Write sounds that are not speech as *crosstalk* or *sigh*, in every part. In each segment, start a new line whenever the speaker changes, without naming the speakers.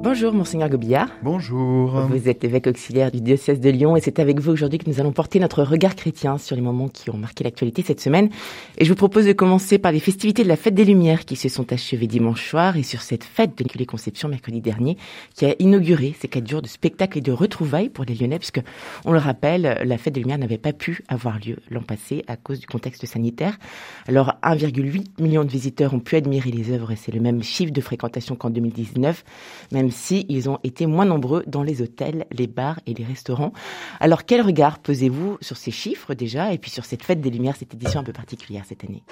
Bonjour, Monseigneur Gobillard.
Bonjour.
Vous êtes évêque auxiliaire du diocèse de Lyon et c'est avec vous aujourd'hui que nous allons porter notre regard chrétien sur les moments qui ont marqué l'actualité cette semaine. Et je vous propose de commencer par les festivités de la Fête des Lumières qui se sont achevées dimanche soir et sur cette fête de l'Immaculée Conception mercredi dernier qui a inauguré ces quatre jours de spectacle et de retrouvailles pour les Lyonnais puisque, on le rappelle, la Fête des Lumières n'avait pas pu avoir lieu l'an passé à cause du contexte sanitaire. Alors 1,8 million de visiteurs ont pu admirer les œuvres et c'est le même chiffre de fréquentation qu'en 2019, même si ils ont été moins nombreux dans les hôtels, les bars et les restaurants. Alors quel regard posez-vous sur ces chiffres déjà et puis sur cette fête des Lumières, cette édition un peu particulière cette année?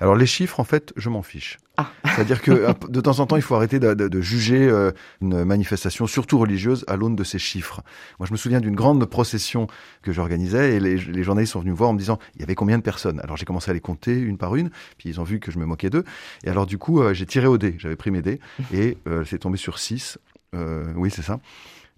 Alors les chiffres, en fait, je m'en fiche.
Ah. *laughs*
C'est-à-dire que de temps en temps, il faut arrêter de, de, de juger euh, une manifestation, surtout religieuse, à l'aune de ces chiffres. Moi, je me souviens d'une grande procession que j'organisais et les, les, journalistes sont venus me voir en me disant il y avait combien de personnes? Alors j'ai commencé à les compter une par une, puis ils ont vu que je me moquais d'eux. Et alors du coup, euh, j'ai tiré au dé. J'avais pris mes dés et euh, c'est tombé sur 6. Euh, oui, c'est ça.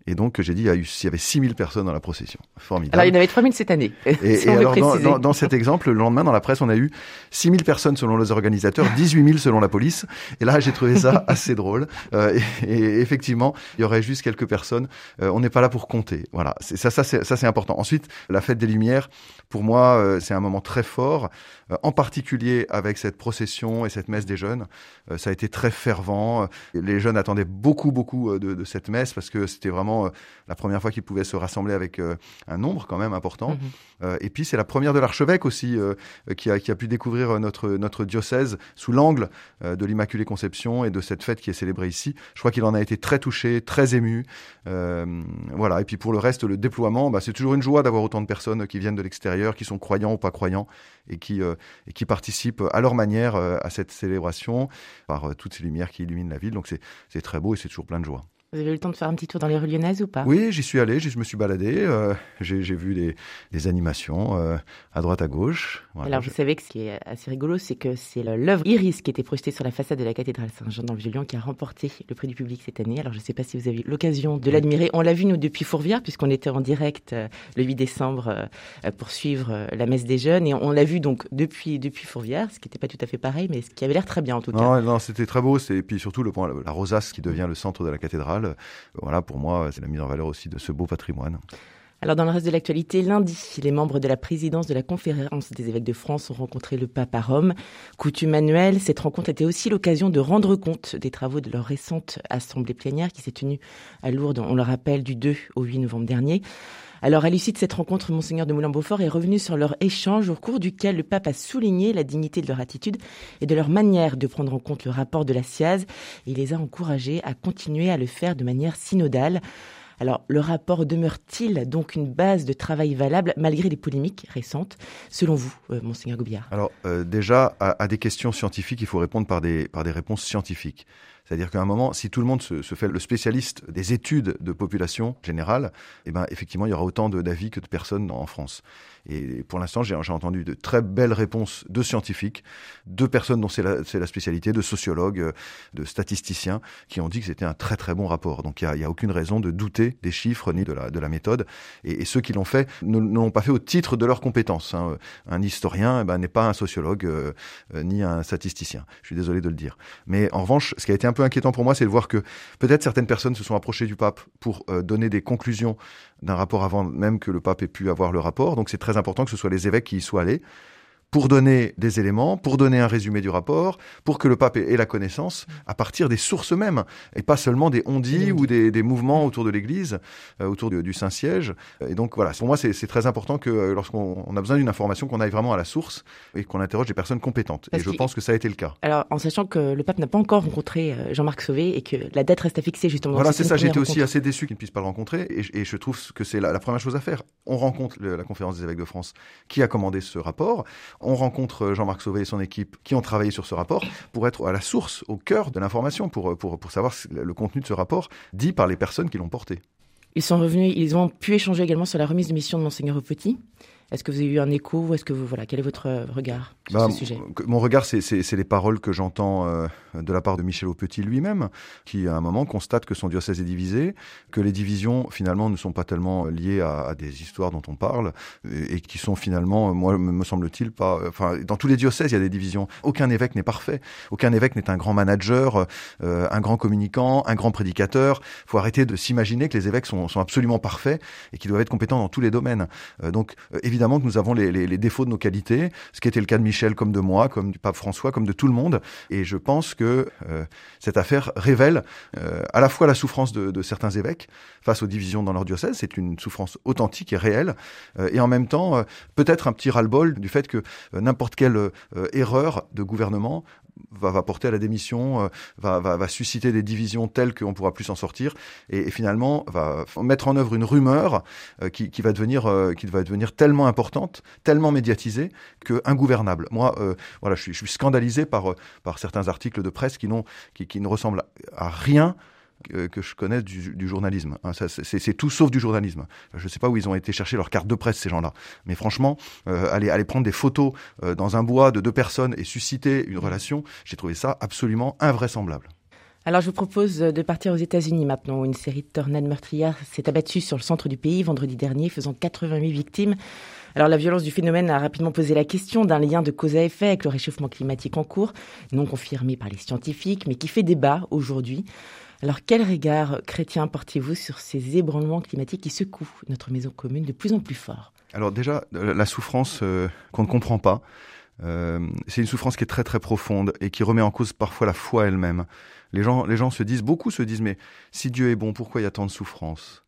Et donc, j'ai dit, il y, a eu, il y avait 6000 personnes dans la procession. Formidable.
Alors, il y en avait 3000 cette année.
Et, *laughs* et alors, dans, dans, dans, cet exemple, le lendemain, dans la presse, on a eu 6000 personnes selon les organisateurs, 18 000 selon la police. Et là, j'ai trouvé ça *laughs* assez drôle. Euh, et, et, effectivement, il y aurait juste quelques personnes. Euh, on n'est pas là pour compter. Voilà. Ça, ça, c'est, ça, c'est important. Ensuite, la fête des Lumières, pour moi, euh, c'est un moment très fort, en particulier avec cette procession et cette messe des jeunes. Ça a été très fervent. Les jeunes attendaient beaucoup, beaucoup de, de cette messe parce que c'était vraiment la première fois qu'ils pouvaient se rassembler avec un nombre quand même important. Mmh. et puis c'est la première de l'archevêque aussi qui a, qui, a, pu découvrir notre, notre diocèse sous l'angle de l'Immaculée Conception et de cette fête qui est célébrée ici. Je crois qu'il en a été très touché, très ému. voilà. Et puis pour le reste, le déploiement, bah, c'est toujours une joie d'avoir autant de personnes qui viennent de l'extérieur, qui sont croyants ou pas croyants, et qui, euh, et qui participent à leur manière euh, à cette célébration par euh, toutes ces lumières qui illuminent la ville. Donc c'est très beau et c'est toujours plein de joie.
Vous avez eu le temps de faire un petit tour dans les rues lyonnaises ou pas?
Oui, j'y suis allé, je me suis baladé, euh, j'ai vu des, des animations euh, à droite, à gauche.
Voilà, Alors, je... vous savez que ce qui est assez rigolo, c'est que c'est l'œuvre Iris qui était projetée sur la façade de la cathédrale Saint-Jean dans le Vieux-Lyon qui a remporté le prix du public cette année. Alors, je ne sais pas si vous avez eu l'occasion de l'admirer. On l'a vu, nous, depuis Fourvière, puisqu'on était en direct euh, le 8 décembre pour suivre la messe des jeunes. Et on, l'a vu donc depuis, depuis Fourvière, ce qui n'était pas tout à fait pareil, mais ce qui avait l'air très bien en tout
non,
cas.
Non, c'était très beau. Et puis surtout, le, la rosace qui devient le centre de la cathédrale. Voilà, pour moi, c'est la mise en valeur aussi de ce beau patrimoine.
Alors dans le reste de l'actualité, lundi, les membres de la présidence de la conférence des évêques de France ont rencontré le pape à Rome. Coutume annuelle, cette rencontre était aussi l'occasion de rendre compte des travaux de leur récente assemblée plénière qui s'est tenue à Lourdes, on le rappelle, du 2 au 8 novembre dernier. Alors, à l'issue de cette rencontre, Monseigneur de Moulin-Beaufort est revenu sur leur échange au cours duquel le pape a souligné la dignité de leur attitude et de leur manière de prendre en compte le rapport de la SIAZ il les a encouragés à continuer à le faire de manière synodale. Alors, le rapport demeure-t-il donc une base de travail valable malgré les polémiques récentes, selon vous, euh, Monseigneur Goubillard?
Alors, euh, déjà, à, à, des questions scientifiques, il faut répondre par des, par des réponses scientifiques. C'est-à-dire qu'à un moment, si tout le monde se, fait le spécialiste des études de population générale, eh ben, effectivement, il y aura autant d'avis que de personnes en France. Et pour l'instant, j'ai entendu de très belles réponses de scientifiques, de personnes dont c'est la, spécialité, de sociologues, de statisticiens, qui ont dit que c'était un très très bon rapport. Donc il n'y a, aucune raison de douter des chiffres ni de la, de la méthode. Et, ceux qui l'ont fait ne, l'ont pas fait au titre de leurs compétences. Hein. Un historien eh ben, n'est pas un sociologue euh, ni un statisticien. Je suis désolé de le dire. Mais en revanche, ce qui a été un peu inquiétant pour moi, c'est de voir que peut-être certaines personnes se sont approchées du pape pour euh, donner des conclusions d'un rapport avant même que le pape ait pu avoir le rapport. Donc c'est très important que ce soit les évêques qui y soient allés pour donner des éléments, pour donner un résumé du rapport, pour que le pape ait la connaissance à partir des sources mêmes, et pas seulement des on-dit ou des, des, mouvements autour de l'Église, euh, autour du, du Saint-Siège. Et donc voilà, pour moi c'est très important que euh, lorsqu'on a besoin d'une information, qu'on aille vraiment à la source et qu'on interroge des personnes compétentes. Parce et je pense que ça a été le cas.
Alors en sachant que le pape n'a pas encore rencontré Jean-Marc Sauvé et que la date reste à fixer justement.
Voilà, c'est ça, j'étais aussi assez déçu qu'il ne puisse pas le rencontrer, et, et je trouve que c'est la, la, première chose à faire. On rencontre le, la conférence des évêques de France qui a commandé ce rapport, on rencontre Jean-Marc Sauvé et son équipe qui ont travaillé sur ce rapport pour être à la source, au cœur de l'information, pour, pour, pour savoir le contenu de ce rapport dit par les personnes qui l'ont porté.
Ils sont revenus, ils ont pu échanger également sur la remise de mission de Monseigneur Petit. Est-ce que vous avez eu un écho ou est-ce que vous voilà quel est votre regard sur
Bah,
ce sujet?
Mon regard, c'est- les paroles que j'entends euh, de la part de Michel Aupetit lui-même, qui à un moment constate que son diocèse est divisé, que les divisions finalement ne sont pas tellement liées à, à des histoires dont on parle, et, et qui sont finalement, moi me semble-t-il, pas. Enfin, dans tous les diocèses, il y a des divisions. Aucun évêque n'est parfait. Aucun évêque n'est un grand manager, euh, un grand communicant, un grand prédicateur. Il faut arrêter de s'imaginer que les évêques sont, sont absolument parfaits et qu'ils doivent être compétents dans tous les domaines. Euh, donc, euh, évidemment que nous avons les, défauts de nos qualités, ce qui était le cas de Michel comme de moi, comme du pape François, comme de tout le monde. Et je pense que euh, cette affaire révèle euh, à la fois la souffrance de, certains évêques face aux divisions dans leur diocèse, c'est une souffrance authentique et réelle, euh, et en même temps peut-être un petit ras-le-bol du fait que n'importe quelle erreur de gouvernement va, va porter à la démission, euh, va, va, va susciter des divisions telles qu'on pourra plus s'en sortir, et, et finalement va mettre en œuvre une rumeur euh, qui, qui va devenir euh, qui va devenir tellement importante, tellement médiatisée que ingouvernable. Moi, voilà, je suis, je suis scandalisé par par certains articles de presse qui qui, qui ne ressemblent à rien que, que je connaisse du, du journalisme. Hein, c'est c'est tout sauf du journalisme. Je ne sais pas où ils ont été chercher leur carte de presse, ces gens-là. Mais franchement, euh, aller, aller prendre des photos euh, dans un bois de deux personnes et susciter une relation, j'ai trouvé ça absolument invraisemblable.
Alors je vous propose de partir aux États-Unis maintenant, où une série de tornades meurtrières s'est abattue sur le centre du pays vendredi dernier, faisant 88 victimes. Alors la violence du phénomène a rapidement posé la question d'un lien de cause à effet avec le réchauffement climatique en cours, non confirmé par les scientifiques, mais qui fait débat aujourd'hui. Alors quel regard chrétien portez-vous sur ces ébranlements climatiques qui secouent notre maison commune de plus en plus fort?
Alors déjà, euh, la souffrance euh, qu'on ne comprend pas, euh, c'est une souffrance qui est très très profonde et qui remet en cause parfois la foi elle-même. Les gens, les gens se disent, beaucoup se disent, mais si Dieu est bon, pourquoi y a tant de souffrance?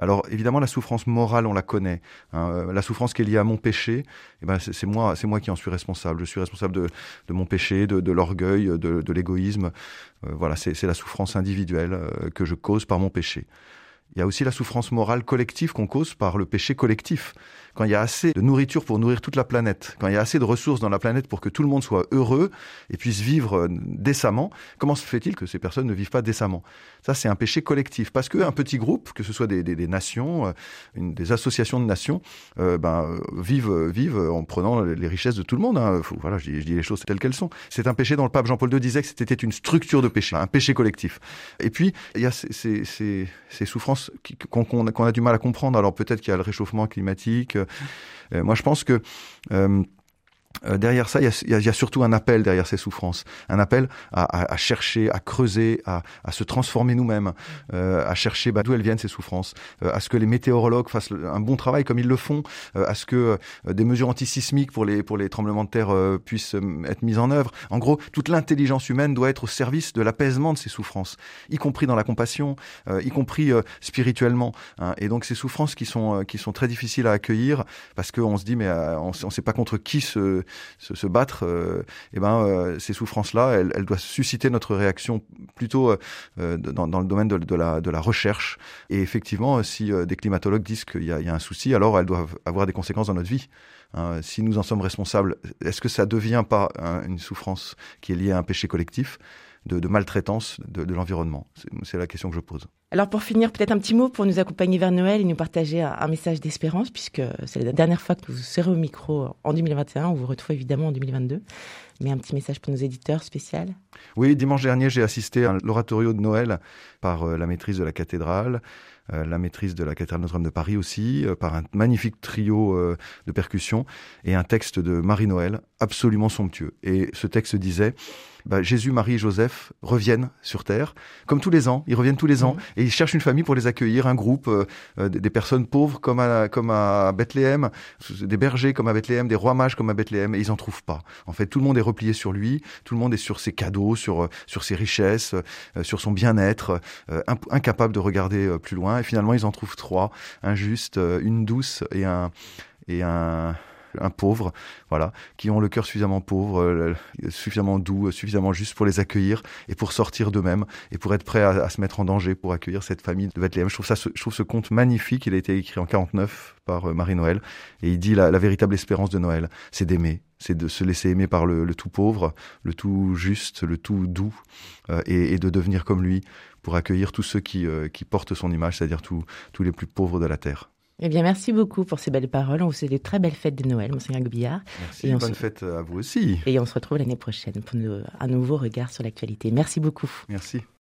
Alors évidemment la souffrance morale on la connaît, hein, euh, la souffrance qui est liée à mon péché, eh ben c'est moi c'est moi qui en suis responsable. Je suis responsable de, de mon péché, de, de l'orgueil, de, de l'égoïsme. Euh, voilà c'est c'est la souffrance individuelle euh, que je cause par mon péché. Il y a aussi la souffrance morale collective qu'on cause par le péché collectif. Quand il y a assez de nourriture pour nourrir toute la planète, quand il y a assez de ressources dans la planète pour que tout le monde soit heureux et puisse vivre euh, décemment, comment se fait-il que ces personnes ne vivent pas décemment? Ça, c'est un péché collectif. Parce qu'un petit groupe, que ce soit des, nations, euh, des associations de nations, euh, ben, vivent, en prenant les richesses de tout le monde. Hein. Voilà, je dis, les choses telles qu'elles sont. C'est un péché dont le pape Jean-Paul II disait que c'était une structure de péché, un péché collectif. Et puis, il y a ces souffrances qu'on a- du mal à comprendre. Alors peut-être qu'il y a le réchauffement climatique. Euh, moi, je pense que euh, derrière ça, il y, y y a surtout un appel derrière ces souffrances, un appel à, à- à chercher, à creuser, à, à se transformer nous-mêmes, euh, à chercher bah, d'où elles viennent ces souffrances, euh, à ce que les météorologues fassent un bon travail comme ils le font, euh, à ce que euh, des mesures antisismiques pour les pour les tremblements de terre euh, puissent être mises en œuvre. En gros, toute l'intelligence humaine doit être au service de l'apaisement de ces souffrances, y compris dans la compassion, y compris spirituellement. hein. Et donc ces souffrances qui sont qui sont très difficiles à accueillir parce qu'on se dit mais on ne sait pas contre qui se se, battre, euh, eh ben, euh, ces souffrances-là, elles, doivent susciter notre réaction plutôt euh, dans, le domaine de, la, recherche. Et effectivement, si des climatologues disent qu'il y, a- un souci, alors elles doivent avoir des conséquences dans notre vie. Hein, si nous en sommes responsables, est-ce que ça devient pas une souffrance qui est liée à un péché collectif de, maltraitance de, l'environnement? C'est la question que je pose.
Alors pour finir, peut-être un petit mot pour nous accompagner vers Noël et nous partager un, un message d'espérance, puisque c'est la dernière fois que vous serez au micro en 2021, on vous retrouve évidemment en 2022. Mais un petit message pour nos éditeurs spécial.
Oui, dimanche dernier, j'ai assisté à l'oratorio de Noël par euh, la maîtrise de la cathédrale, euh, la maîtrise de la cathédrale Notre-Dame de Paris aussi, euh, par un magnifique trio de percussions et un texte de Marie-Noël absolument somptueux. Et ce texte disait bah, Jésus, Marie et Joseph reviennent sur Terre, comme tous les ans, ils reviennent tous les ans, et ils cherchent une famille pour les accueillir, un groupe, euh, euh, des personnes pauvres comme à, comme à Bethléem, des bergers comme à Bethléem, des rois mages comme à Bethléem, et ils en trouvent pas. En fait, tout le monde est replié sur lui, tout le monde est sur ses cadeaux, sur, euh, sur ses richesses, sur son bien-être, incapable de regarder plus loin, et finalement ils en trouvent trois, un juste, une douce et un... Et un un pauvre, voilà, qui ont le cœur suffisamment pauvre, euh, suffisamment doux, euh, suffisamment juste pour les accueillir et pour sortir d'eux-mêmes et pour être prêts à, se mettre en danger pour accueillir cette famille de Bethléem. Je trouve ça, je trouve ce conte magnifique. Il a été écrit en 49 par euh, Marie-Noël et il dit la, véritable espérance de Noël, c'est d'aimer, c'est de se laisser aimer par le, tout pauvre, le tout juste, le tout doux et, de devenir comme lui pour accueillir tous ceux qui, portent son image, c'est-à-dire tous les plus pauvres de la terre.
Eh bien, merci beaucoup pour ces belles paroles. On vous souhaite de très belles fêtes de Noël, Monseigneur Gobillard.
Merci, et bonne fête à vous aussi.
Et on se retrouve l'année prochaine pour un nouveau regard sur l'actualité. Merci beaucoup.
Merci.